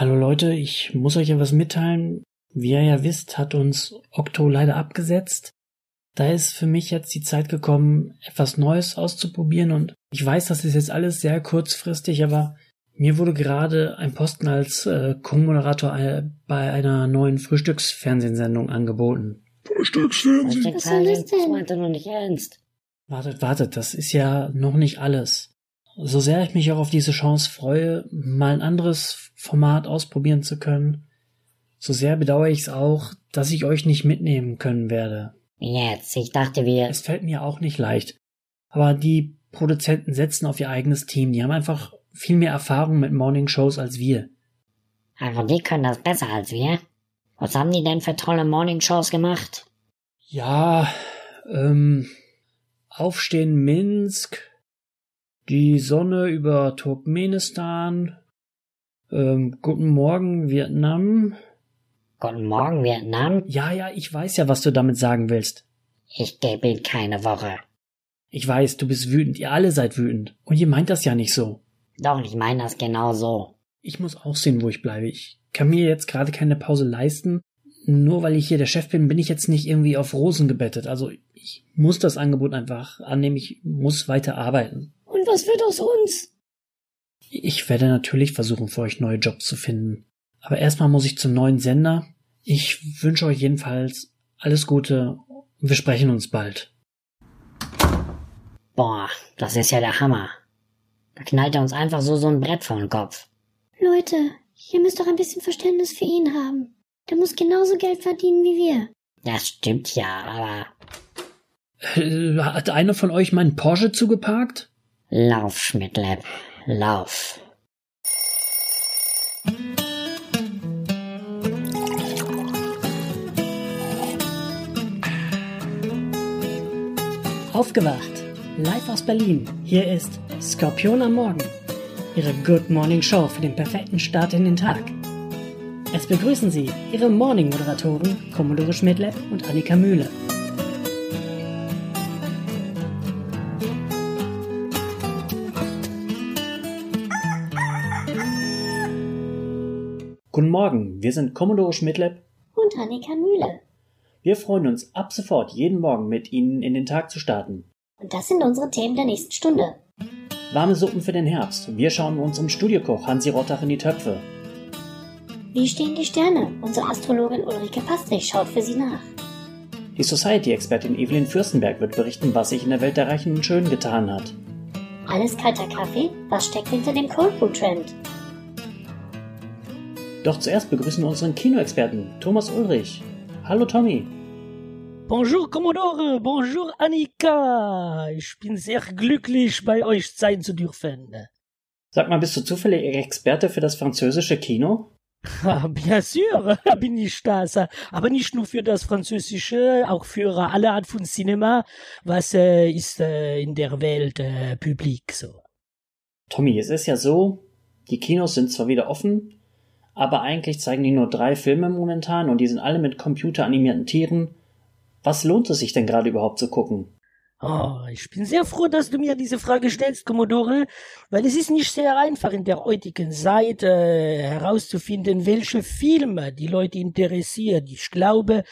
Hallo Leute, ich muss euch etwas mitteilen. Wie ihr ja wisst, hat uns Okto leider abgesetzt. Da ist für mich jetzt die Zeit gekommen, etwas Neues auszuprobieren und ich weiß, das ist jetzt alles sehr kurzfristig, aber mir wurde gerade ein Posten als äh, Co-Moderator äh, bei einer neuen Frühstücksfernsehsendung angeboten. Frühstücksfernsehen? Was soll das denn? Das meint er noch nicht ernst. Wartet, wartet, das ist ja noch nicht alles. So sehr ich mich auch auf diese Chance freue, mal ein anderes Format ausprobieren zu können, so sehr bedauere ich es auch, dass ich euch nicht mitnehmen können werde. Jetzt, ich dachte wir. Es fällt mir auch nicht leicht. Aber die Produzenten setzen auf ihr eigenes Team. Die haben einfach viel mehr Erfahrung mit Morning Shows als wir. Also die können das besser als wir. Was haben die denn für tolle Morning Shows gemacht? Ja, ähm, Aufstehen Minsk, die Sonne über Turkmenistan, ähm, Guten Morgen Vietnam. Guten Morgen Vietnam? Ja, ja, ich weiß ja, was du damit sagen willst. Ich gebe ihn keine Woche. Ich weiß, du bist wütend, ihr alle seid wütend. Und ihr meint das ja nicht so. Doch, ich meine das genau so. Ich muss auch sehen, wo ich bleibe. Ich kann mir jetzt gerade keine Pause leisten. Nur weil ich hier der Chef bin, bin ich jetzt nicht irgendwie auf Rosen gebettet. Also ich muss das Angebot einfach annehmen. Ich muss weiter arbeiten. Und was wird aus uns? Ich werde natürlich versuchen, für euch neue Jobs zu finden. Aber erstmal muss ich zum neuen Sender. Ich wünsche euch jedenfalls alles Gute und wir sprechen uns bald. Boah, das ist ja der Hammer. Da knallt er uns einfach so so ein Brett vor den Kopf. Leute, ihr müsst doch ein bisschen Verständnis für ihn haben. Der muss genauso Geld verdienen wie wir. Das stimmt ja, aber. Äh, hat einer von euch meinen Porsche zugeparkt? Lauf, Schmidtlepp, lauf. Aufgewacht. Live aus Berlin. Hier ist Skorpion am Morgen. Ihre Good Morning Show für den perfekten Start in den Tag. Es begrüßen Sie Ihre Morning-Moderatoren Commodore Schmidtlepp und Annika Mühle. Morgen, wir sind Commodore Schmidtlepp Und Annika Mühle. Wir freuen uns ab sofort jeden Morgen mit Ihnen in den Tag zu starten. Und das sind unsere Themen der nächsten Stunde. Warme Suppen für den Herbst. Wir schauen unserem Studiokoch Hansi Rottach in die Töpfe. Wie stehen die Sterne? Unsere Astrologin Ulrike Pastrich schaut für Sie nach. Die Society-Expertin Evelyn Fürstenberg wird berichten, was sich in der Welt der Reichen und Schönen getan hat. Alles kalter Kaffee? Was steckt hinter dem Cold Brew Trend? Doch zuerst begrüßen wir unseren Kinoexperten Thomas Ulrich. Hallo Tommy. Bonjour Commodore, bonjour Annika. Ich bin sehr glücklich, bei euch sein zu dürfen. Sag mal, bist du zufällig Experte für das französische Kino? Ah, Bien sûr, bin ich das. Aber nicht nur für das Französische, auch für alle Art von Cinema, was äh, ist äh, in der Welt äh, publik so. Tommy, es ist ja so, die Kinos sind zwar wieder offen, aber eigentlich zeigen die nur drei Filme momentan und die sind alle mit computeranimierten Tieren. Was lohnt es sich denn gerade überhaupt zu gucken? Oh, ich bin sehr froh, dass du mir diese Frage stellst, Commodore, weil es ist nicht sehr einfach in der heutigen Zeit äh, herauszufinden, welche Filme die Leute interessiert. Ich glaube,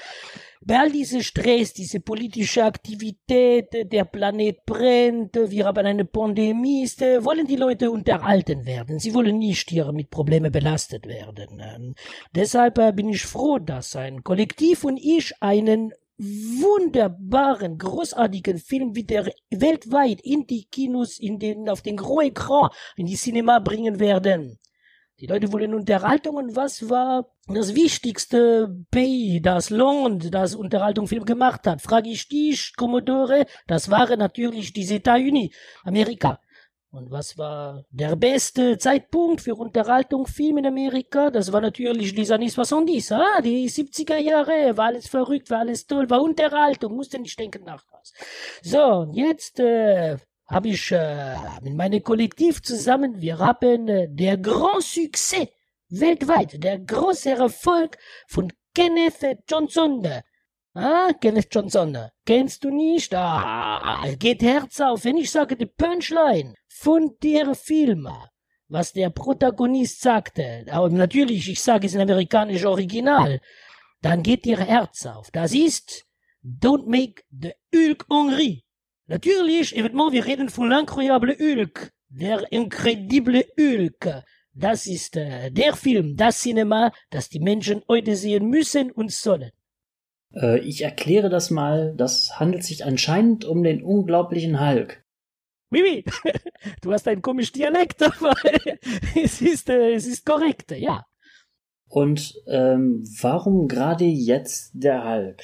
bei all diesem Stress, diese politische Aktivität, äh, der Planet brennt, äh, wir haben eine Pandemie, äh, wollen die Leute unterhalten werden. Sie wollen nicht hier mit Problemen belastet werden. Ähm, deshalb bin ich froh, dass ein Kollektiv und ich einen wunderbaren, großartigen Film wieder weltweit in die Kinos, in den, auf den Gros Écran, in die Cinema bringen werden. Die Leute wollen Unterhaltung und was war das wichtigste Pays, das Land, das Unterhaltungsfilm gemacht hat? Frage ich dich, Commodore. Das waren natürlich die États-Unis, Amerika. Und was war der beste Zeitpunkt für Unterhaltungsfilm in Amerika? Das war natürlich les années 70, ah, die 70er Jahre, war alles verrückt, war alles toll, war Unterhaltung, musste nicht denken nach was. So, und jetzt äh, habe ich äh, mit meinem Kollektiv zusammen, wir haben äh, der Grand Succès weltweit, der große Erfolg von Kenneth Johnson. Ah, Kenneth Johnson, kennst du nicht? Ah, geht Herz auf, wenn ich sage die Punchline von der Film. was der Protagonist sagte, aber natürlich, ich sage es in amerikanisch Original, dann geht ihr Herz auf. Das ist Don't make the Hulk hungry. Natürlich, évidemment, wir reden von l'incroyable Hulk, der incredible Hulk. Das ist äh, der Film, das Cinema, das die Menschen heute sehen müssen und sollen. Äh, ich erkläre das mal. Das handelt sich anscheinend um den unglaublichen Hulk. Oui. Du hast einen komischen Dialekt, aber es ist, äh, es ist korrekt, ja. Und ähm, warum gerade jetzt der Hulk?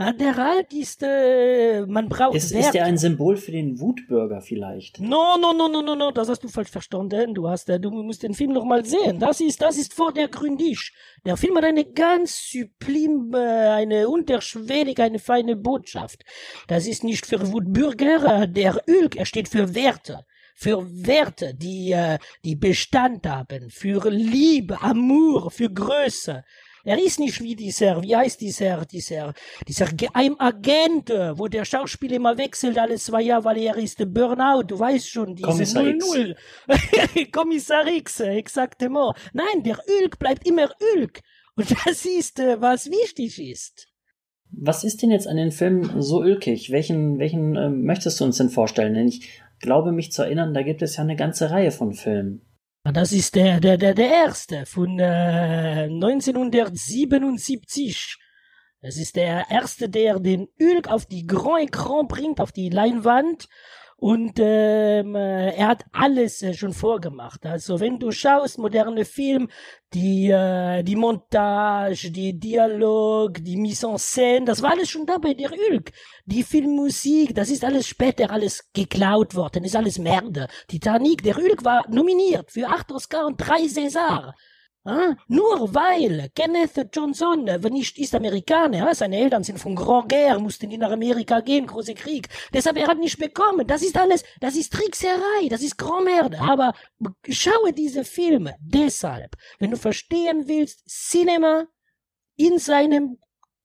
Der ist, äh, man braucht Ist, ist er ein Symbol für den Wutbürger vielleicht? No, no, no, no, no, no, das hast du falsch verstanden. Du hast, äh, du musst den Film noch mal sehen. Das ist, das ist vor der Gründisch. Der Film hat eine ganz sublime, äh, eine unterschwellige, eine feine Botschaft. Das ist nicht für Wutbürger. Der Hulk, er steht für Werte. Für Werte, die, äh, die Bestand haben. Für Liebe, Amour, für Größe. Er ist nicht wie dieser, wie heißt dieser, dieser, dieser Geheimagent, äh, wo der Schauspieler immer wechselt alle zwei Jahre, weil er ist der Burnout, du weißt schon, diese Kommissar X. 00. Kommissar X, äh, exactement. Nein, der Ulk bleibt immer Ulk. Und das ist, äh, was wichtig ist. Was ist denn jetzt an den Filmen so ulkig? Welchen, welchen ähm, möchtest du uns denn vorstellen? Denn ich glaube mich zu erinnern, da gibt es ja eine ganze Reihe von Filmen. Ah, Das ist der, der, der, der erste von äh, 1977. Es ist der erste, der den Ulk auf die Grand Écran bringt, auf die Leinwand. Und ähm, äh, er hat alles äh, schon vorgemacht. Also wenn du schaust, moderne Film, die, äh, die Montage, die Dialog, die Mise en scène, das war alles schon da bei der Ulk. Die Filmmusik, das ist alles später alles geklaut worden, ist alles Merde. Titanic, der Ulk war nominiert für acht Oscar und drei César. Ah, nur weil Kenneth Johnson äh, nicht ist Amerikaner, ah, seine Eltern sind von Grand Guerre, mussten in Amerika gehen, große Krieg. Deshalb er hat nicht bekommen. Das ist alles, das ist Trickserei, das ist Grand Merde. Aber schaue diese Filme deshalb, wenn du verstehen willst, Cinema in seinem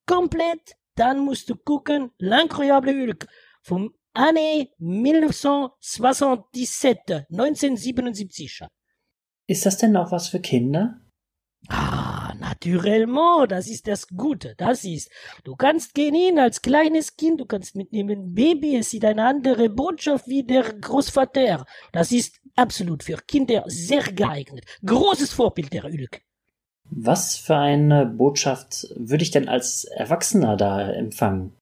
komplett, dann musst du gucken, L'incroyable Hulk vom Année 1977, 1977. Ist das denn auch was für Kinder? Ah, naturellement, das ist das Gute, das ist. Du kannst gehen hin als kleines Kind, du kannst mitnehmen Baby, es sieht eine andere Botschaft wie der Großvater. Das ist absolut für Kinder sehr geeignet. Großes Vorbild der Ulk. Was für eine Botschaft würde ich denn als Erwachsener da empfangen?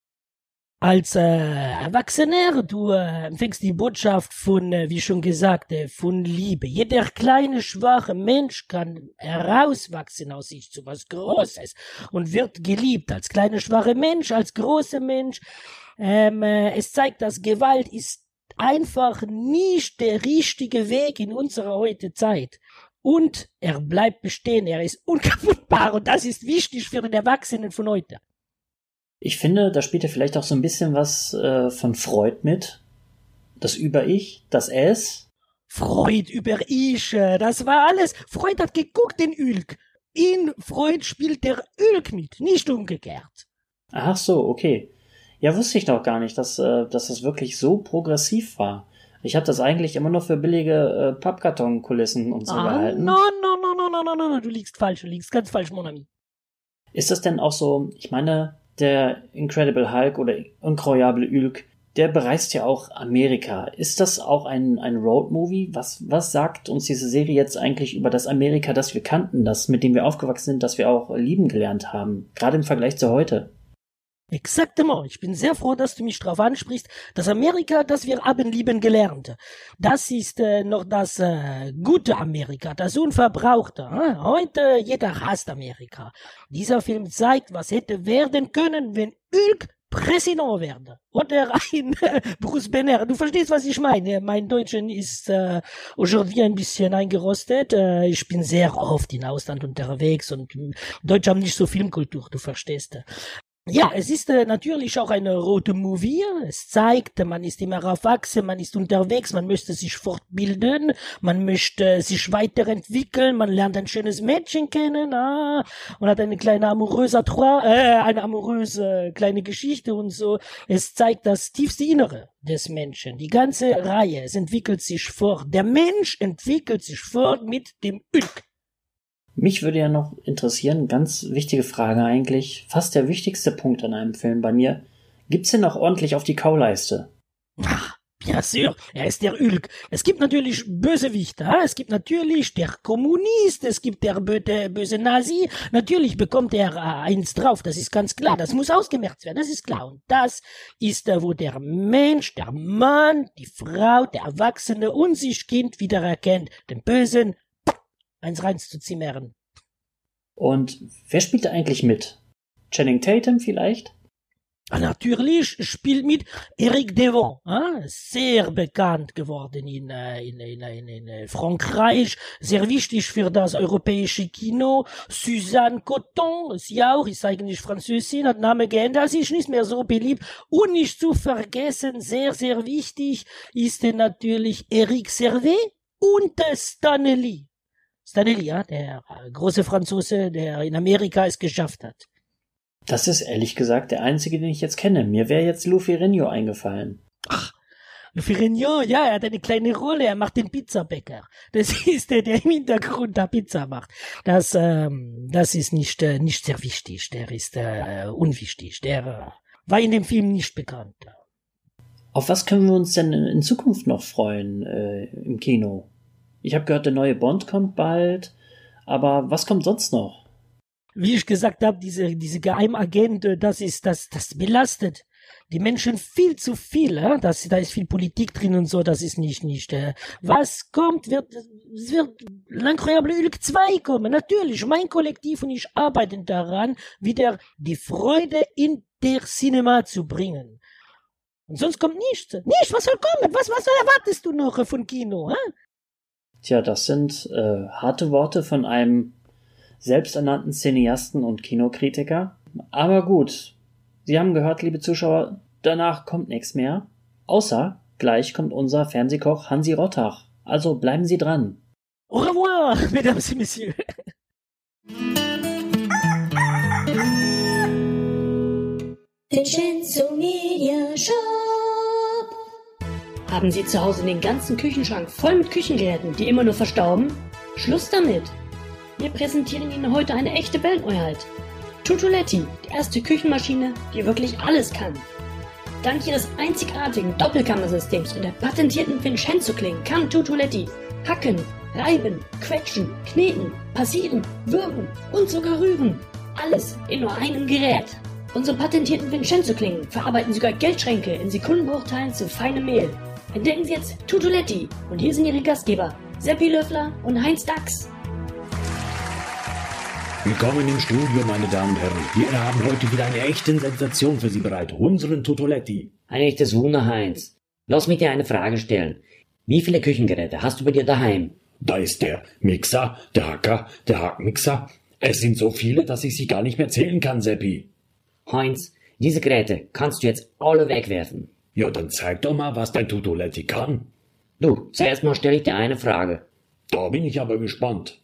Als äh, Erwachsener, du äh, empfängst die Botschaft von, äh, wie schon gesagt, äh, von Liebe. Jeder kleine, schwache Mensch kann herauswachsen aus sich zu was Großes und wird geliebt als kleiner, schwacher Mensch, als großer Mensch. Ähm, äh, es zeigt, dass Gewalt ist einfach nicht der richtige Weg in unserer heute Zeit. Und er bleibt bestehen, er ist unkaputtbar und das ist wichtig für den Erwachsenen von heute. Ich finde, da spielt ja vielleicht auch so ein bisschen was äh, von Freud mit. Das Über-Ich, das Es. Freud über Ische, äh, das war alles. Freud hat geguckt, den Ülk. In Freud spielt der Ülk mit, nicht umgekehrt. Ach so, okay. Ja, wusste ich doch gar nicht, dass, äh, dass das wirklich so progressiv war. Ich habe das eigentlich immer nur für billige äh, Pappkartonkulissen und so ah, gehalten. Nein, nein, nein, nein, nein, no, no, du liegst falsch, du liegst ganz falsch, Monami. Ist das denn auch so, ich meine, der Incredible Hulk oder Incroyable Hulk, der bereist ja auch Amerika. Ist das auch ein, ein Roadmovie? Was, was sagt uns diese Serie jetzt eigentlich über das Amerika, das wir kannten, das, mit dem wir aufgewachsen sind, das wir auch lieben gelernt haben? Gerade im Vergleich zu heute. Exactement. Ich bin sehr froh, dass du mich darauf ansprichst. Das Amerika, das wir haben lieben gelernt. Das ist äh, noch das äh, gute Amerika, das unverbrauchte. Äh? Heute jeder hasst Amerika. Dieser Film zeigt, was hätte werden können, wenn Hulk Präsident werde. Oder ein äh, Bruce Banner. Du verstehst, was ich meine. Mein Deutschen ist äh, aujourd'hui ein bisschen eingerostet. Äh, ich bin sehr oft in Ausland unterwegs und äh, Deutsche haben nicht so Filmkultur, du verstehst. Ja, es ist äh, natürlich auch eine rote Movie. Es zeigt, man ist immer erwachsen, man ist unterwegs, man möchte sich fortbilden, man möchte sich weiterentwickeln, man lernt ein schönes Mädchen kennen, ah, und hat eine kleine amoröse, äh, eine amoröse kleine Geschichte und so. Es zeigt das tiefste Innere des Menschen. Die ganze Reihe, es entwickelt sich fort. Der Mensch entwickelt sich fort mit dem Ulk. Mich würde ja noch interessieren, ganz wichtige Frage eigentlich, fast der wichtigste Punkt an einem Film bei mir. Gibt's denn noch ordentlich auf die Kauleiste? Ach, bien sûr, er ist der Ulk. Es gibt natürlich Bösewichte, es gibt natürlich der Kommunist, es gibt der böse, böse Nazi. Natürlich bekommt er äh, eins drauf, das ist ganz klar. Das muss ausgemerkt werden, das ist klar. Und das ist wo der Mensch, der Mann, die Frau, der Erwachsene und sich Kind wiedererkennt, den Bösen eins reinzuzimmern. Und wer spielt da eigentlich mit? Channing Tatum vielleicht? Ah, natürlich spielt mit Eric Devon, äh? sehr bekannt geworden in, äh, in, in, in, in äh, Frankreich, sehr wichtig für das europäische Kino. Suzanne Coton, sie auch, ist eigentlich Französin, hat Name geändert, sie ist nicht mehr so beliebt. Und nicht zu vergessen, sehr, sehr wichtig, ist natürlich Eric Servet und Stanley. Stanley, ja, der äh, große Franzose, der in Amerika es geschafft hat. Das ist ehrlich gesagt der einzige, den ich jetzt kenne. Mir wäre jetzt Lou Ferrigno eingefallen. Ach, Lou Ferrigno, ja, er hat eine kleine Rolle, er macht den Pizzabäcker. Das ist der, der im Hintergrund da Pizza macht. Das, ähm, das ist nicht, äh, nicht sehr wichtig, der ist äh, unwichtig, der äh, war in dem Film nicht bekannt. Auf was können wir uns denn in Zukunft noch freuen äh, im Kino? Ich habe gehört, der neue Bond kommt bald. Aber was kommt sonst noch? Wie ich gesagt habe, diese, diese Geheimagente, das ist, das, das belastet die Menschen viel zu viel, äh? das, da ist viel Politik drin und so, das ist nicht, nicht, äh. was kommt, wird, es wird L'Incroyable Hulk 2 kommen, natürlich, mein Kollektiv und ich arbeiten daran, wieder die Freude in der Cinema zu bringen. Und sonst kommt nichts, nichts, was soll kommen, was, was erwartest du noch von Kino, äh? Tja, das sind äh, harte Worte von einem selbsternannten Cineasten und Kinokritiker. Aber gut, Sie haben gehört, liebe Zuschauer, danach kommt nichts mehr. Außer gleich kommt unser Fernsehkoch Hansi Rottach. Also bleiben Sie dran. Au revoir, mesdames et messieurs. Vincenzo Media Show. Haben Sie zu Hause den ganzen Küchenschrank voll mit Küchengeräten, die immer nur verstauben? Schluss damit! Wir präsentieren Ihnen heute eine echte Weltneuheit. Tutuletti, die erste Küchenmaschine, die wirklich alles kann. Dank ihres einzigartigen Doppelkammersystems und der patentierten Vincenzo-Klingen kann Tutuletti hacken, reiben, quetschen, kneten, passieren, würgen und sogar rühren. Alles in nur einem Gerät. Unsere patentierten Vincenzo-Klingen verarbeiten sogar Geldschränke in Sekundenbruchteilen zu feinem Mehl. Entdecken Sie jetzt Tutuletti und hier sind Ihre Gastgeber Seppi Löffler und Heinz Dachs. Willkommen im Studio, meine Damen und Herren. Wir haben heute wieder eine echte Sensation für Sie bereit. Unseren Tutoletti. Ein echtes Wunder, Heinz. Lass mich dir eine Frage stellen. Wie viele Küchengeräte hast du bei dir daheim? Da ist der Mixer, der Hacker, der Hackmixer. Es sind so viele, dass ich sie gar nicht mehr zählen kann, Seppi. Heinz, diese Geräte kannst du jetzt alle wegwerfen. Ja, dann zeig doch mal, was dein Tutoletti kann. Du, zuerst mal stelle ich dir eine Frage. Da bin ich aber gespannt.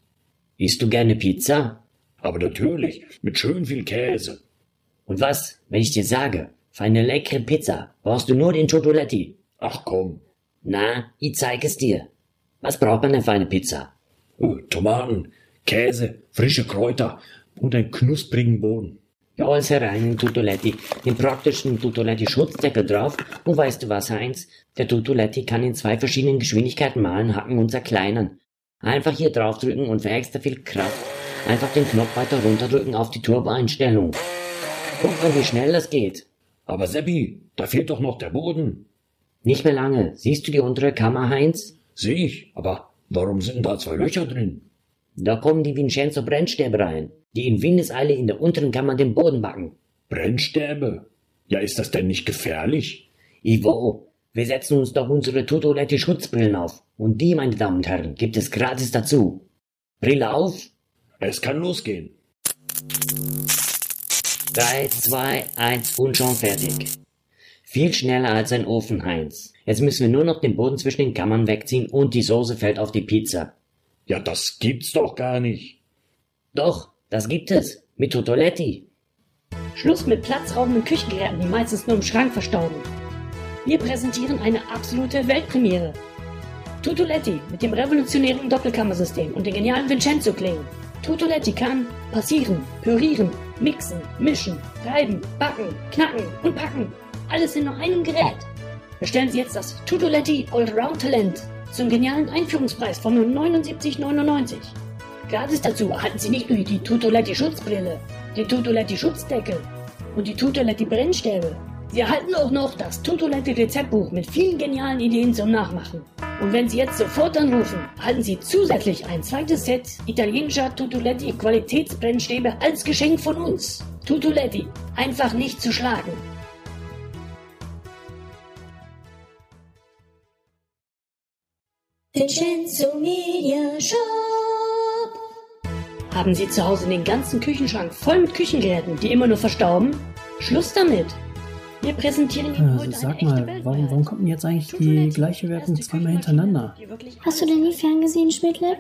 Isst du gerne Pizza? Aber natürlich, mit schön viel Käse. Und was, wenn ich dir sage, für eine leckere Pizza brauchst du nur den Tutoletti? Ach komm. Na, ich zeig es dir. Was braucht man denn für eine Pizza? Oh, Tomaten, Käse, frische Kräuter und einen knusprigen Boden. Ja, alles herein in Tutoletti, den praktischen Tutoletti-Schutzdeckel drauf. Und weißt du was, Heinz? Der Tutoletti kann in zwei verschiedenen Geschwindigkeiten malen, hacken und zerkleinern. Einfach hier draufdrücken und für extra viel Kraft einfach den Knopf weiter runterdrücken auf die Turbo-Einstellung. Guck mal, wie schnell das geht. Aber Seppi, da fehlt doch noch der Boden. Nicht mehr lange. Siehst du die untere Kammer, Heinz? Sehe ich, aber warum sind da zwei Löcher drin? Da kommen die Vincenzo Brennstäbe rein, die in Windeseile in der unteren Kammer den Boden backen. Brennstäbe? Ja, ist das denn nicht gefährlich? Ivo, wir setzen uns doch unsere Tutoletti Schutzbrillen auf. Und die, meine Damen und Herren, gibt es gratis dazu. Brille auf. Es kann losgehen. 3, 2, 1 und schon fertig. Viel schneller als ein Ofen, Heinz. Jetzt müssen wir nur noch den Boden zwischen den Kammern wegziehen und die Soße fällt auf die Pizza. Ja, das gibt's doch gar nicht. Doch, das gibt es. Mit Totoletti. Schluss mit platzraubenden Küchengeräten, die meistens nur im Schrank verstauben. Wir präsentieren eine absolute Weltpremiere. Tutoletti mit dem revolutionären Doppelkammersystem und den genialen Vincenzo-Klingen. Tutoletti kann passieren, pürieren, mixen, mischen, reiben, backen, knacken und packen. Alles in nur einem Gerät. Bestellen Sie jetzt das Tutoletti Allround Talent zum genialen Einführungspreis von nur 79,99. Gratis dazu erhalten Sie nicht nur die Tutoletti Schutzbrille, den Tutoletti Schutzdeckel und die Tutoletti Brennstäbe. Sie erhalten auch noch das Tutoletti Rezeptbuch mit vielen genialen Ideen zum Nachmachen. Und wenn Sie jetzt sofort anrufen, erhalten Sie zusätzlich ein zweites Set italienischer Tutoletti Qualitätsbrennstäbe als Geschenk von uns. Tutoletti, einfach nicht zu schlagen. Vincenzo Media Shop. Haben Sie zu Hause den ganzen Küchenschrank voll mit Küchengeräten, die immer nur verstauben? Schluss damit! Wir präsentieren Ihnen Also heute sag eine mal, echte warum, warum kommt denn jetzt eigentlich die gleiche Werbung zweimal hintereinander? Hast du denn nie ferngesehen, Schmidtle?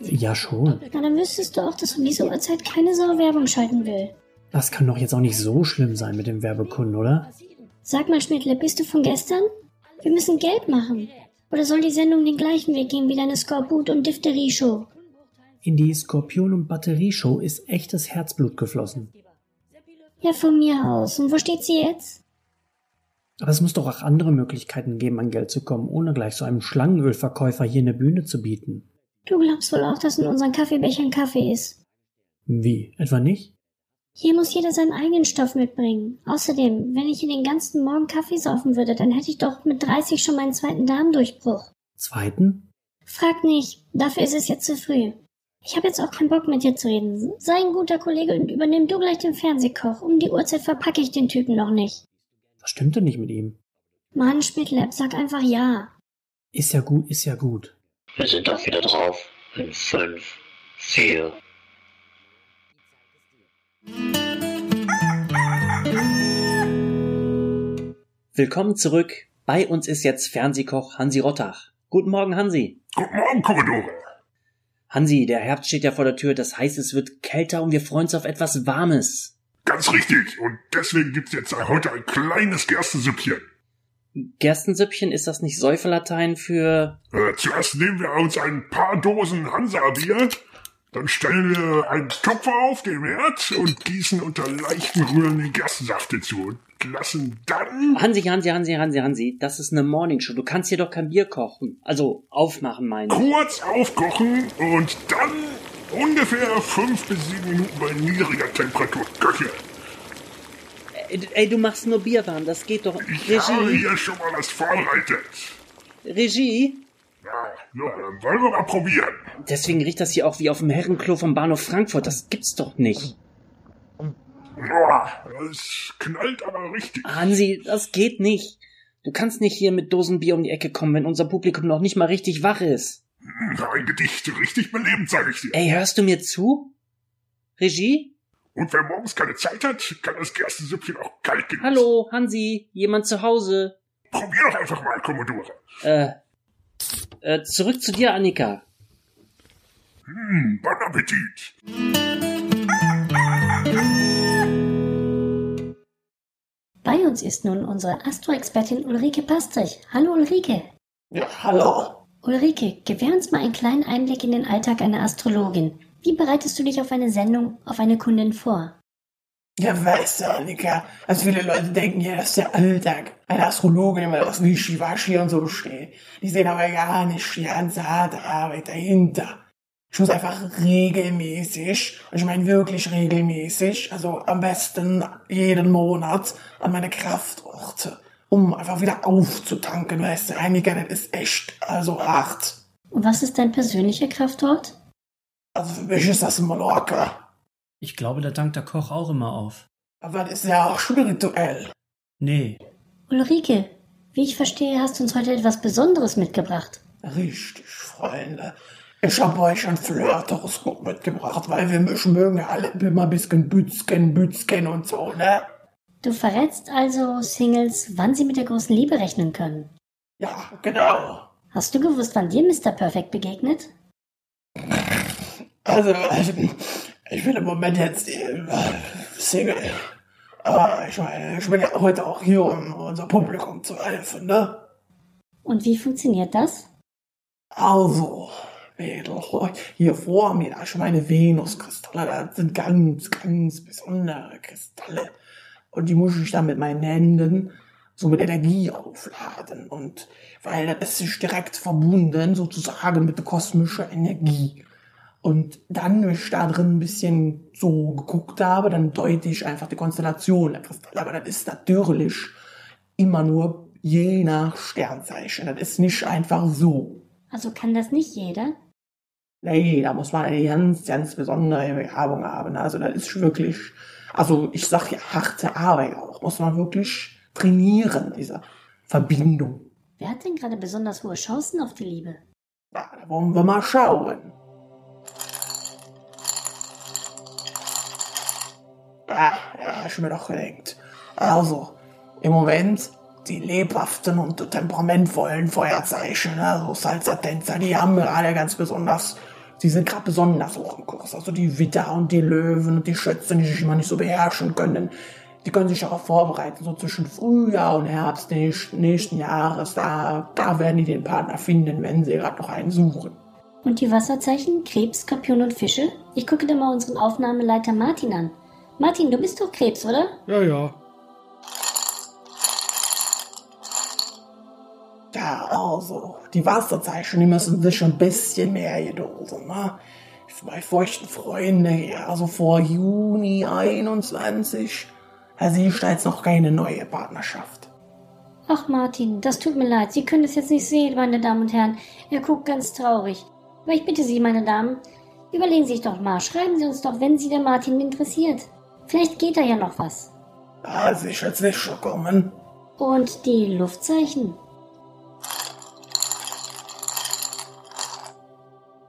Ja, schon. Na, dann wüsstest du auch, dass um diese Uhrzeit keine Sau Werbung schalten will. Das kann doch jetzt auch nicht so schlimm sein mit dem Werbekunden, oder? Sag mal, Schmidtle, bist du von gestern? Wir müssen Geld machen. Oder soll die Sendung den gleichen Weg gehen wie deine Skorbut- und Diphtherie-Show? In die Skorpion- und Batterieshow ist echtes Herzblut geflossen. Ja, von mir aus. Und wo steht sie jetzt? Aber es muss doch auch andere Möglichkeiten geben, an Geld zu kommen, ohne gleich so einem Schlangenölverkäufer hier eine Bühne zu bieten. Du glaubst wohl auch, dass in unseren Kaffeebechern Kaffee ist. Wie? Etwa nicht? Hier muss jeder seinen eigenen Stoff mitbringen. Außerdem, wenn ich hier den ganzen Morgen Kaffee saufen würde, dann hätte ich doch mit 30 schon meinen zweiten Darmdurchbruch. Zweiten? Frag nicht, dafür ist es jetzt zu früh. Ich habe jetzt auch keinen Bock mit dir zu reden. Sei ein guter Kollege und übernimm du gleich den Fernsehkoch. Um die Uhrzeit verpacke ich den Typen noch nicht. Was stimmt denn nicht mit ihm? Mann, Schmidtlab, sag einfach ja. Ist ja gut, ist ja gut. Wir sind doch wieder drauf. In 5, 4, Willkommen zurück. Bei uns ist jetzt Fernsehkoch Hansi Rottach. Guten Morgen, Hansi. Guten Morgen, Commodore. Hansi, der Herbst steht ja vor der Tür, das heißt, es wird kälter und wir freuen uns auf etwas Warmes. Ganz richtig. Und deswegen gibt's jetzt heute ein kleines Gerstensüppchen. Gerstensüppchen, ist das nicht Säuferlatein für... Äh, zuerst nehmen wir uns ein paar Dosen Hansa-Bier, dann stellen wir einen Topf auf den Herd und gießen unter leichtem Rühren den Gerstensaft hinzu und lassen dann... Hansi, Hansi, Hansi, Hansi, Hansi, das ist eine Morningshow. Du kannst hier doch kein Bier kochen. Also aufmachen, meine ich. kurz aufkochen und dann ungefähr fünf bis sieben Minuten bei niedriger Temperatur köcheln. Ey, ey, du machst nur Bier warm, das geht doch. Ich habe Regie, hier schon mal was vorbereitet. Regie. Ja, dann wollen wir mal probieren. Deswegen riecht das hier auch wie auf dem Herrenklo vom Bahnhof Frankfurt. Das gibt's doch nicht. Boah, das knallt aber richtig. Hansi, das geht nicht. Du kannst nicht hier mit Dosen Bier um die Ecke kommen, wenn unser Publikum noch nicht mal richtig wach ist. Ein Gedicht richtig belebend, sage ich dir. Ey, hörst du mir zu? Regie? Und wer morgens keine Zeit hat, kann das Gerstensüppchen auch kalt genießen. Hallo, Hansi, jemand zu Hause? Probier doch einfach mal, Commodore. Äh, äh, zurück zu dir, Annika. Hm, bon Appetit. Bei uns ist nun unsere Astro-Expertin Ulrike Pastrich. Hallo Ulrike. Ja, hallo. Ulrike, gewähr uns mal einen kleinen Einblick in den Alltag einer Astrologin. Wie bereitest du dich auf eine Sendung, auf eine Kundin vor? Ja, weißt du, Annika, also viele Leute denken ja, dass der Alltag einer Astrologin immer das Wischiwaschi und so besteht. Die sehen aber gar nicht die ganze harte Arbeit dahinter. Ich muss einfach regelmäßig, und ich meine wirklich regelmäßig, also am besten jeden Monat an meine Kraftorte, um einfach wieder aufzutanken, weißt du, Annika, das ist echt, also hart. Und was ist dein persönlicher Kraftort? Also für mich ist das Mallorca. Ich glaube, da dankt der Koch auch immer auf. Aber das ist ja auch spirituell. Nee, Ulrike, wie ich verstehe, hast du uns heute etwas Besonderes mitgebracht. Richtig, Freunde. Ich hab euch ein Flirt-Horoskop mitgebracht, weil wir mögen ja alle immer ein bisschen Bützken, Bützken und so, ne? Du verrätst also Singles, wann sie mit der großen Liebe rechnen können. Ja, genau. Hast du gewusst, wann dir Mr. Perfect begegnet? Also, also ich bin im Moment jetzt äh, Single. Aber ich meine, ich bin ja heute auch hier, um unser Publikum zu helfen, ne? Und wie funktioniert das? Also, hier vor mir, da ist meine Venuskristalle, das sind ganz, ganz besondere Kristalle. Und die muss ich dann mit meinen Händen so mit Energie aufladen. Und weil das ist direkt verbunden sozusagen mit der kosmischen Energie. Und dann, wenn ich da drin ein bisschen so geguckt habe, dann deute ich einfach die Konstellation der Kristalle. Aber das ist natürlich immer nur je nach Sternzeichen. Das ist nicht einfach so. Also kann das nicht jeder? Nee, da muss man eine ganz, ganz besondere Begabung haben. Also das ist wirklich, also ich sag ja harte Arbeit auch. Muss man wirklich trainieren, diese Verbindung. Wer hat denn gerade besonders hohe Chancen auf die Liebe? Ja, da wollen wir mal schauen. Ja, ja, ich mir doch gedenkt. Also, im Moment die lebhaften und temperamentvollen Feuerzeichen, also Salsa-Tänzer, die haben gerade ganz besonders, die sind gerade besonders hoch im Kurs. Also die Witter und die Löwen und die Schützen, die sich immer nicht so beherrschen können, die können sich darauf vorbereiten, so zwischen Frühjahr und Herbst nächsten Jahres, da, da werden die den Partner finden, wenn sie gerade noch einen suchen. Und die Wasserzeichen, Krebs, Skorpion und Fische? Ich gucke dir mal unseren Aufnahmeleiter Martin an. Martin, du bist doch Krebs, oder? Ja, ja. Ja, also, die Wasserzeichen, die müssen sich ein bisschen mehr gedulden, ne? Bei feuchten Freunden, ja, also vor Juni 21, da siehst du jetzt noch keine neue Partnerschaft. Ach, Martin, das tut mir leid. Sie können es jetzt nicht sehen, meine Damen und Herren. Er guckt ganz traurig. Aber ich bitte Sie, meine Damen, überlegen Sie sich doch mal. Schreiben Sie uns doch, wenn Sie der Martin interessiert. Vielleicht geht da ja noch was. Da sehe ich jetzt nicht schon kommen. Und die Luftzeichen?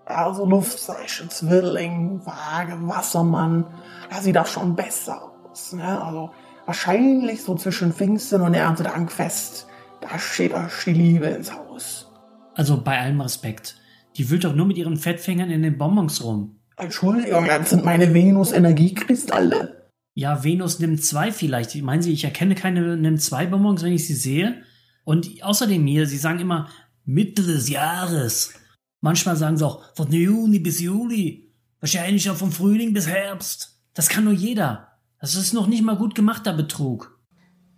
Also Luftzeichen, Zwilling, Waage, Wassermann, da sieht das schon besser aus. Ne? Also wahrscheinlich so zwischen Pfingsten und Erntedankfest, da steht euch die Liebe ins Haus. Also bei allem Respekt. Die wühlt doch nur mit ihren Fettfingern in den Bonbons rum. Entschuldigung, das sind meine Venus-Energiekristalle. Ja, Venus nimmt zwei vielleicht. Meinen Sie, ich erkenne keine nimmt zwei Bonbons, wenn ich sie sehe? Und außerdem hier, Sie sagen immer Mitte des Jahres. Manchmal sagen sie auch von Juni bis Juli. Wahrscheinlich auch vom Frühling bis Herbst. Das kann nur jeder. Das ist noch nicht mal gut gemachter Betrug.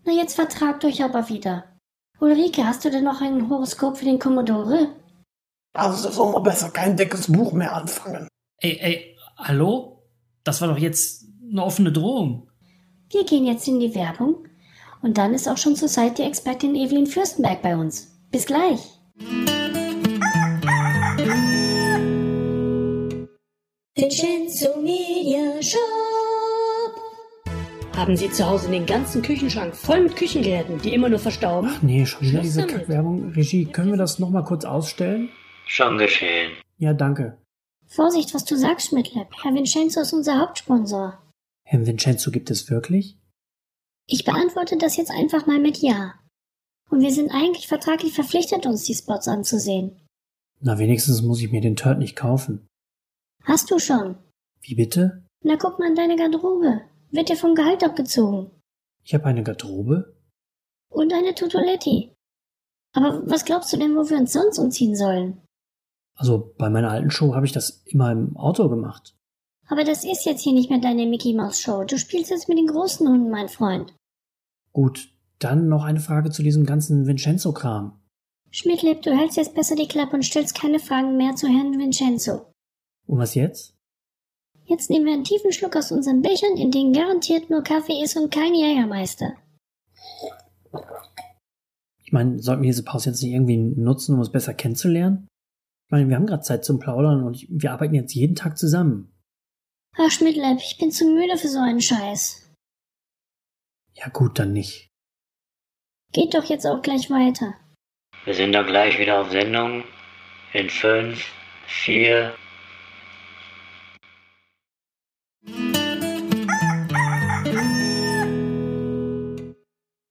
Na, jetzt vertragt euch aber wieder. Ulrike, hast du denn noch ein Horoskop für den Commodore? Also soll man besser kein dickes Buch mehr anfangen. Ey, ey, hallo? Das war doch jetzt eine offene Drohung. Wir gehen jetzt in die Werbung und dann ist auch schon zur Zeit die Expertin Evelyn Fürstenberg bei uns. Bis gleich. Vincenzo Media Shop. Haben Sie zu Hause den ganzen Küchenschrank voll mit Küchengeräten, die immer nur verstauben? Ach nee, schon wieder diese. Kackwerbung. Regie, können wir das nochmal kurz ausstellen? Schon geschehen. Ja, danke. Vorsicht, was du sagst, Schmidtlab. Herr Vincenzo ist unser Hauptsponsor. Herrn Vincenzo gibt es wirklich? Ich beantworte das jetzt einfach mal mit Ja. Und wir sind eigentlich vertraglich verpflichtet, uns die Spots anzusehen. Na, wenigstens muss ich mir den Turd nicht kaufen. Hast du schon? Wie bitte? Na, guck mal in deine Garderobe. Wird dir vom Gehalt abgezogen. Ich habe eine Garderobe? Und eine Tutoletti. Aber was glaubst du denn, wo wir uns sonst umziehen sollen? Also bei meiner alten Show habe ich das immer im Auto gemacht. Aber das ist jetzt hier nicht mehr deine Mickey Mouse Show. Du spielst jetzt mit den großen Hunden, mein Freund. Gut, dann noch eine Frage zu diesem ganzen Vincenzo-Kram. Schmidtleb, du hältst jetzt besser die Klappe und stellst keine Fragen mehr zu Herrn Vincenzo. Und was jetzt? Jetzt nehmen wir einen tiefen Schluck aus unseren Bechern, in denen garantiert nur Kaffee ist und kein Jägermeister. Ich meine, sollten wir diese Pause jetzt nicht irgendwie nutzen, um uns besser kennenzulernen? Ich meine, wir haben gerade Zeit zum Plaudern und wir arbeiten jetzt jeden Tag zusammen. Ach, Schmidtleb, ich bin zu müde für so einen Scheiß. Ja gut, dann nicht. Geht doch jetzt auch gleich weiter. Wir sind dann gleich wieder auf Sendung. In fünf, Vier.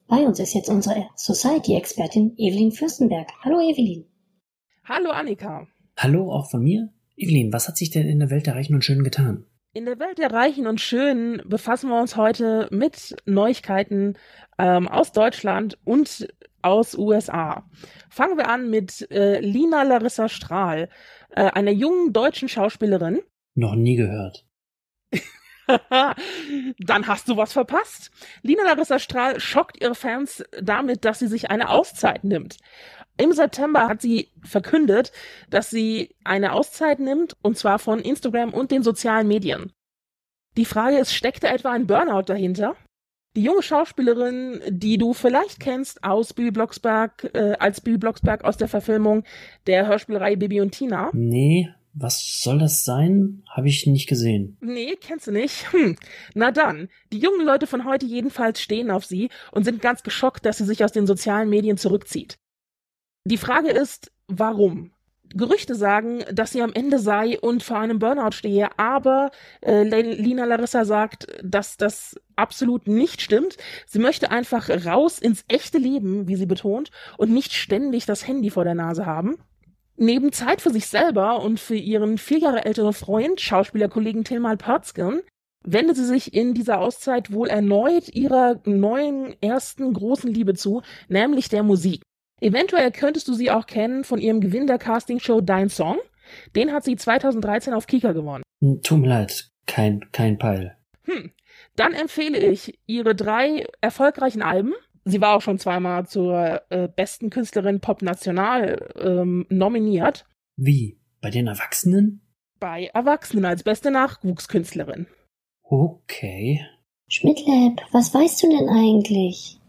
Bei uns ist jetzt unsere Society-Expertin Evelyn Fürstenberg. Hallo Evelyn. Hallo Annika. Hallo auch von mir. Evelyn, was hat sich denn in der Welt der Reichen und Schönen getan? In der Welt der Reichen und Schönen befassen wir uns heute mit Neuigkeiten ähm, aus Deutschland und aus USA. Fangen wir an mit äh, Lina Larissa Strahl, äh, einer jungen deutschen Schauspielerin. Noch nie gehört. Dann hast du was verpasst. Lina Larissa Strahl schockt ihre Fans damit, dass sie sich eine Auszeit nimmt. Im September hat sie verkündet, dass sie eine Auszeit nimmt, und zwar von Instagram und den sozialen Medien. Die Frage ist, steckt da etwa ein Burnout dahinter? Die junge Schauspielerin, die du vielleicht kennst aus Bibi Blocksberg, äh, als Bibi Blocksberg aus der Verfilmung der Hörspielreihe Bibi und Tina. Nee, was soll das sein? Habe ich nicht gesehen. Nee, kennst du nicht? Hm. Na dann, die jungen Leute von heute jedenfalls stehen auf sie und sind ganz geschockt, dass sie sich aus den sozialen Medien zurückzieht. Die Frage ist, warum? Gerüchte sagen, dass sie am Ende sei und vor einem Burnout stehe, aber äh, Lina Larissa sagt, dass das absolut nicht stimmt. Sie möchte einfach raus ins echte Leben, wie sie betont, und nicht ständig das Handy vor der Nase haben. Neben Zeit für sich selber und für ihren vier Jahre älteren Freund, Schauspielerkollegen Tilmal Pörzgen, wendet sie sich in dieser Auszeit wohl erneut ihrer neuen ersten großen Liebe zu, nämlich der Musik. Eventuell könntest du sie auch kennen von ihrem Gewinn der Castingshow Dein Song. Den hat sie 2013 auf Kika gewonnen. Tut mir leid, kein, kein Peil. Hm. Dann empfehle ich ihre drei erfolgreichen Alben. Sie war auch schon zweimal zur äh, besten Künstlerin Pop National ähm, nominiert. Wie? Bei den Erwachsenen? Bei Erwachsenen als beste Nachwuchskünstlerin. Okay. Schmidtlab, was weißt du denn eigentlich?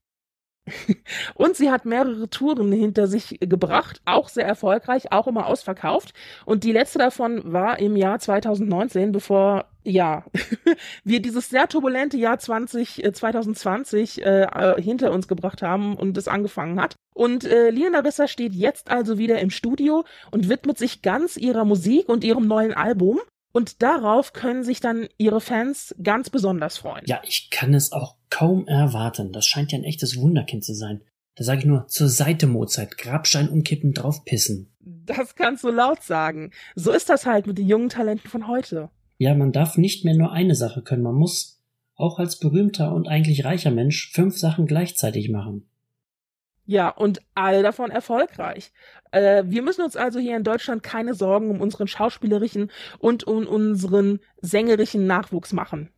Und sie hat mehrere Touren hinter sich gebracht, auch sehr erfolgreich, auch immer ausverkauft. Und die letzte davon war im Jahr 2019, bevor, ja, wir dieses sehr turbulente Jahr 20, äh, 2020 äh, äh, hinter uns gebracht haben und es angefangen hat. Und äh, Lina Larissa steht jetzt also wieder im Studio und widmet sich ganz ihrer Musik und ihrem neuen Album. Und darauf können sich dann ihre Fans ganz besonders freuen. Ja, ich kann es auch kaum erwarten. Das scheint ja ein echtes Wunderkind zu sein. Da sage ich nur, zur Seite Mozart, Grabstein umkippen, draufpissen. Das kannst du laut sagen. So ist das halt mit den jungen Talenten von heute. Ja, man darf nicht mehr nur eine Sache können. Man muss auch als berühmter und eigentlich reicher Mensch fünf Sachen gleichzeitig machen. Ja, und alle davon erfolgreich. Äh, wir müssen uns also hier in Deutschland keine Sorgen um unseren schauspielerischen und um unseren sängerischen Nachwuchs machen.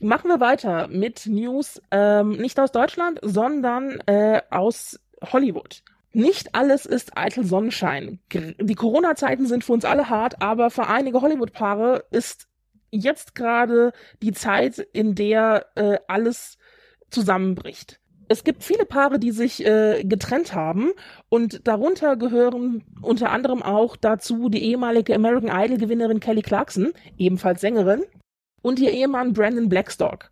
Machen wir weiter mit News, ähm, nicht aus Deutschland, sondern äh, aus Hollywood. Nicht alles ist eitel Sonnenschein. Die Corona-Zeiten sind für uns alle hart, aber für einige Hollywood-Paare ist jetzt gerade die Zeit, in der äh, alles zusammenbricht es gibt viele Paare, die sich äh, getrennt haben und darunter gehören unter anderem auch dazu die ehemalige American Idol Gewinnerin Kelly Clarkson, ebenfalls Sängerin, und ihr Ehemann Brandon Blackstock.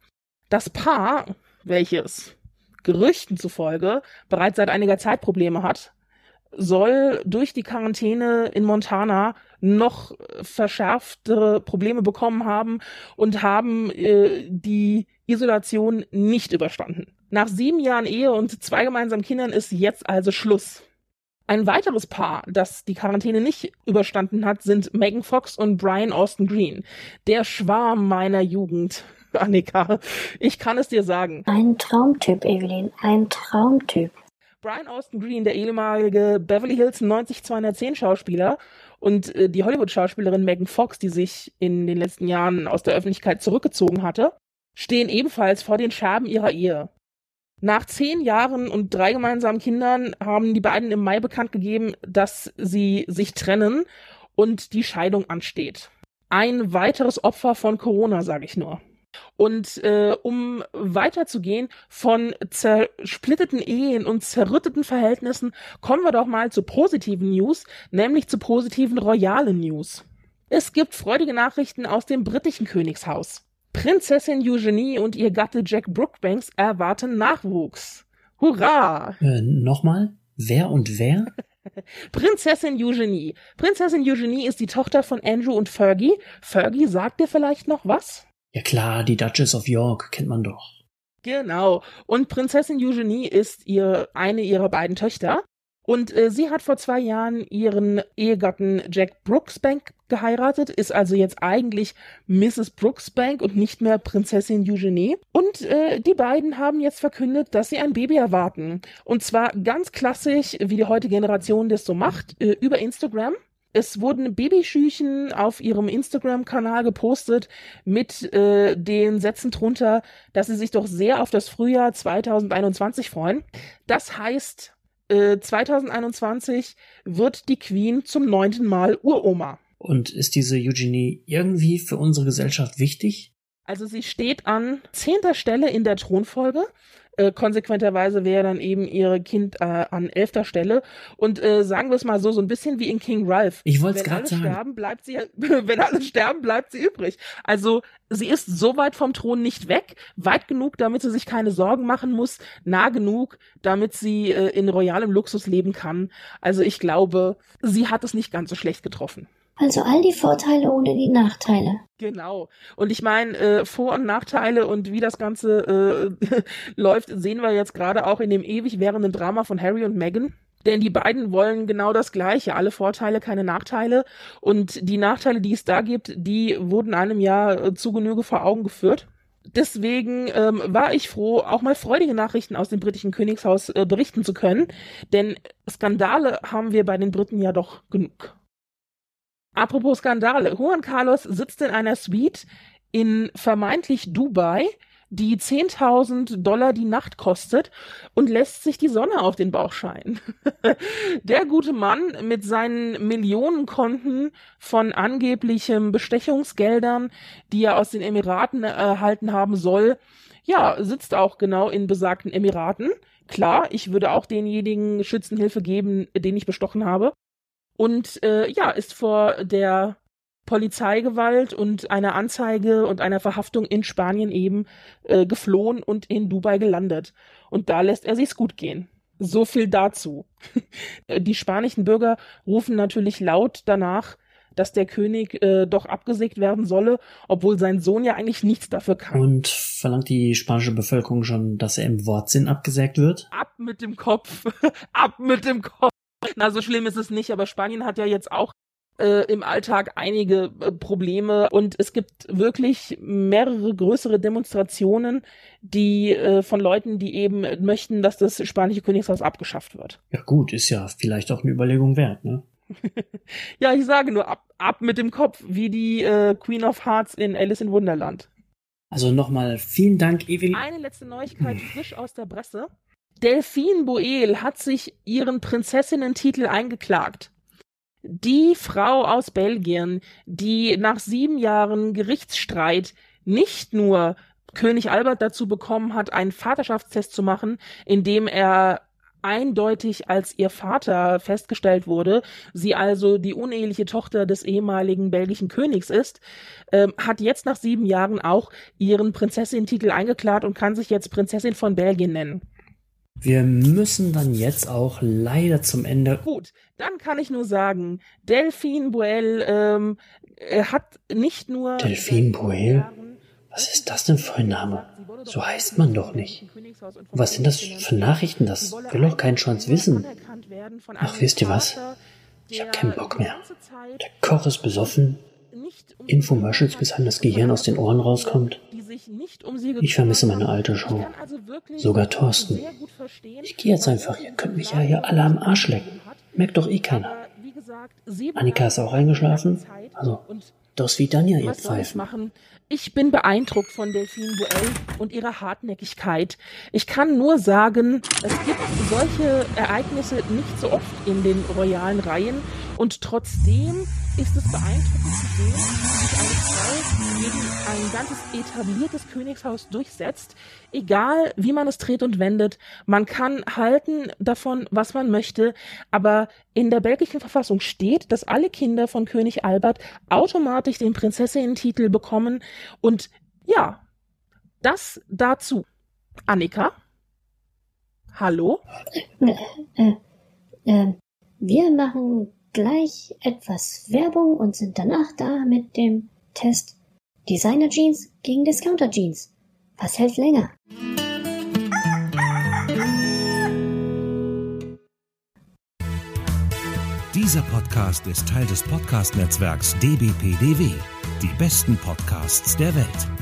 Das Paar, welches Gerüchten zufolge bereits seit einiger Zeit Probleme hat, soll durch die Quarantäne in Montana noch verschärftere Probleme bekommen haben und haben äh, die Isolation nicht überstanden. Nach sieben Jahren Ehe und zwei gemeinsamen Kindern ist jetzt also Schluss. Ein weiteres Paar, das die Quarantäne nicht überstanden hat, sind Megan Fox und Brian Austin Green. Der Schwarm meiner Jugend. Annika, ich kann es dir sagen. Ein Traumtyp, Evelyn, ein Traumtyp. Brian Austin Green, der ehemalige Beverly Hills 90210 Schauspieler und äh, die Hollywood-Schauspielerin Megan Fox, die sich in den letzten Jahren aus der Öffentlichkeit zurückgezogen hatte, stehen ebenfalls vor den Scherben ihrer Ehe. Nach zehn Jahren und drei gemeinsamen Kindern haben die beiden im Mai bekannt gegeben, dass sie sich trennen und die Scheidung ansteht. Ein weiteres Opfer von Corona, sage ich nur. Und äh, um weiterzugehen von zersplitteten Ehen und zerrütteten Verhältnissen, kommen wir doch mal zu positiven News, nämlich zu positiven royalen News. Es gibt freudige Nachrichten aus dem britischen Königshaus. Prinzessin Eugenie und ihr Gatte Jack Brookbanks erwarten Nachwuchs. Hurra! Äh, nochmal? Wer und wer? Prinzessin Eugenie. Prinzessin Eugenie ist die Tochter von Andrew und Fergie. Fergie sagt dir vielleicht noch was? Ja klar, die Duchess of York kennt man doch. Genau. Und Prinzessin Eugenie ist ihr eine ihrer beiden Töchter. Und äh, sie hat vor zwei Jahren ihren Ehegatten Jack Brooksbank geheiratet, ist also jetzt eigentlich Mrs. Brooksbank und nicht mehr Prinzessin Eugenie. Und äh, die beiden haben jetzt verkündet, dass sie ein Baby erwarten. Und zwar ganz klassisch, wie die heutige Generation das so macht, äh, über Instagram. Es wurden Babyschüchen auf ihrem Instagram-Kanal gepostet mit äh, den Sätzen drunter, dass sie sich doch sehr auf das Frühjahr 2021 freuen. Das heißt, 2021 äh, wird die Queen zum neunten Mal Uroma. Und ist diese Eugenie irgendwie für unsere Gesellschaft wichtig? Also sie steht an zehnter Stelle in der Thronfolge äh, konsequenterweise wäre dann eben ihre Kind äh, an elfter Stelle. Und äh, sagen wir es mal so, so ein bisschen wie in King Ralph. Ich wollte es gerade sagen. Sterben, bleibt sie, wenn alle sterben, bleibt sie übrig. Also sie ist so weit vom Thron nicht weg, weit genug, damit sie sich keine Sorgen machen muss, nah genug, damit sie äh, in royalem Luxus leben kann. Also ich glaube, sie hat es nicht ganz so schlecht getroffen. Also all die Vorteile ohne die Nachteile. Genau. Und ich meine, äh, Vor- und Nachteile und wie das Ganze äh, läuft, sehen wir jetzt gerade auch in dem ewig währenden Drama von Harry und Meghan. Denn die beiden wollen genau das Gleiche. Alle Vorteile, keine Nachteile. Und die Nachteile, die es da gibt, die wurden einem ja äh, zu Genüge vor Augen geführt. Deswegen ähm, war ich froh, auch mal freudige Nachrichten aus dem britischen Königshaus äh, berichten zu können. Denn Skandale haben wir bei den Briten ja doch genug. Apropos Skandale. Juan Carlos sitzt in einer Suite in vermeintlich Dubai, die 10.000 Dollar die Nacht kostet und lässt sich die Sonne auf den Bauch scheinen. Der gute Mann mit seinen Millionenkonten von angeblichem Bestechungsgeldern, die er aus den Emiraten erhalten haben soll, ja, sitzt auch genau in besagten Emiraten. Klar, ich würde auch denjenigen Schützenhilfe geben, den ich bestochen habe und äh, ja, ist vor der Polizeigewalt und einer Anzeige und einer Verhaftung in Spanien eben äh, geflohen und in Dubai gelandet. Und da lässt er sich's gut gehen. So viel dazu. Die spanischen Bürger rufen natürlich laut danach, dass der König äh, doch abgesägt werden solle, obwohl sein Sohn ja eigentlich nichts dafür kann. Und verlangt die spanische Bevölkerung schon, dass er im Wortsinn abgesägt wird? Ab mit dem Kopf. Ab mit dem Kopf. Na, so schlimm ist es nicht, aber Spanien hat ja jetzt auch äh, im Alltag einige äh, Probleme und es gibt wirklich mehrere größere Demonstrationen, die äh, von Leuten, die eben möchten, dass das spanische Königshaus abgeschafft wird. Ja gut, ist ja vielleicht auch eine Überlegung wert, ne? ja, ich sage nur ab, ab mit dem Kopf, wie die äh, Queen of Hearts in Alice in Wunderland. Also nochmal vielen Dank, Evelyn. Eine letzte Neuigkeit frisch aus der Presse. Delphine Boel hat sich ihren Prinzessinnentitel eingeklagt. Die Frau aus Belgien, die nach sieben Jahren Gerichtsstreit nicht nur König Albert dazu bekommen hat, einen Vaterschaftstest zu machen, in dem er eindeutig als ihr Vater festgestellt wurde, sie also die uneheliche Tochter des ehemaligen belgischen Königs ist, ähm, hat jetzt nach sieben Jahren auch ihren Prinzessin-Titel eingeklagt und kann sich jetzt Prinzessin von Belgien nennen. Wir müssen dann jetzt auch leider zum Ende. Gut, dann kann ich nur sagen, Delphine Boel ähm, hat nicht nur. Delphine Boel? Was ist das denn für ein Name? So heißt man doch nicht. was sind das für Nachrichten? Das will doch kein Schwanz wissen. Ach, wisst ihr was? Ich hab keinen Bock mehr. Der Koch ist besoffen. Infomercials, bis einem das Gehirn aus den Ohren rauskommt. Ich vermisse meine alte Show. Also Sogar Thorsten. Ich gehe jetzt einfach. Ihr könnt mich ja hier alle am Arsch lecken. Merkt doch eh keiner. Annika ist auch eingeschlafen. Also, das wie Danja, ihr Pfeifen. Ich bin beeindruckt von Delphine Boel und ihrer Hartnäckigkeit. Ich kann nur sagen, es gibt solche Ereignisse nicht so oft in den royalen Reihen und trotzdem ist es beeindruckend zu sehen, wie sich eine Frau gegen ein ganzes etabliertes Königshaus durchsetzt. Egal, wie man es dreht und wendet, man kann halten davon, was man möchte, aber in der belgischen Verfassung steht, dass alle Kinder von König Albert automatisch den Prinzessinnen-Titel bekommen und ja, das dazu. Annika? Hallo? Äh, äh, äh Wir machen gleich etwas Werbung und sind danach da mit dem Test Designer Jeans gegen Discounter Jeans. Was hält länger? Dieser Podcast ist Teil des Podcast-Netzwerks dbpdw. Die besten Podcasts der Welt.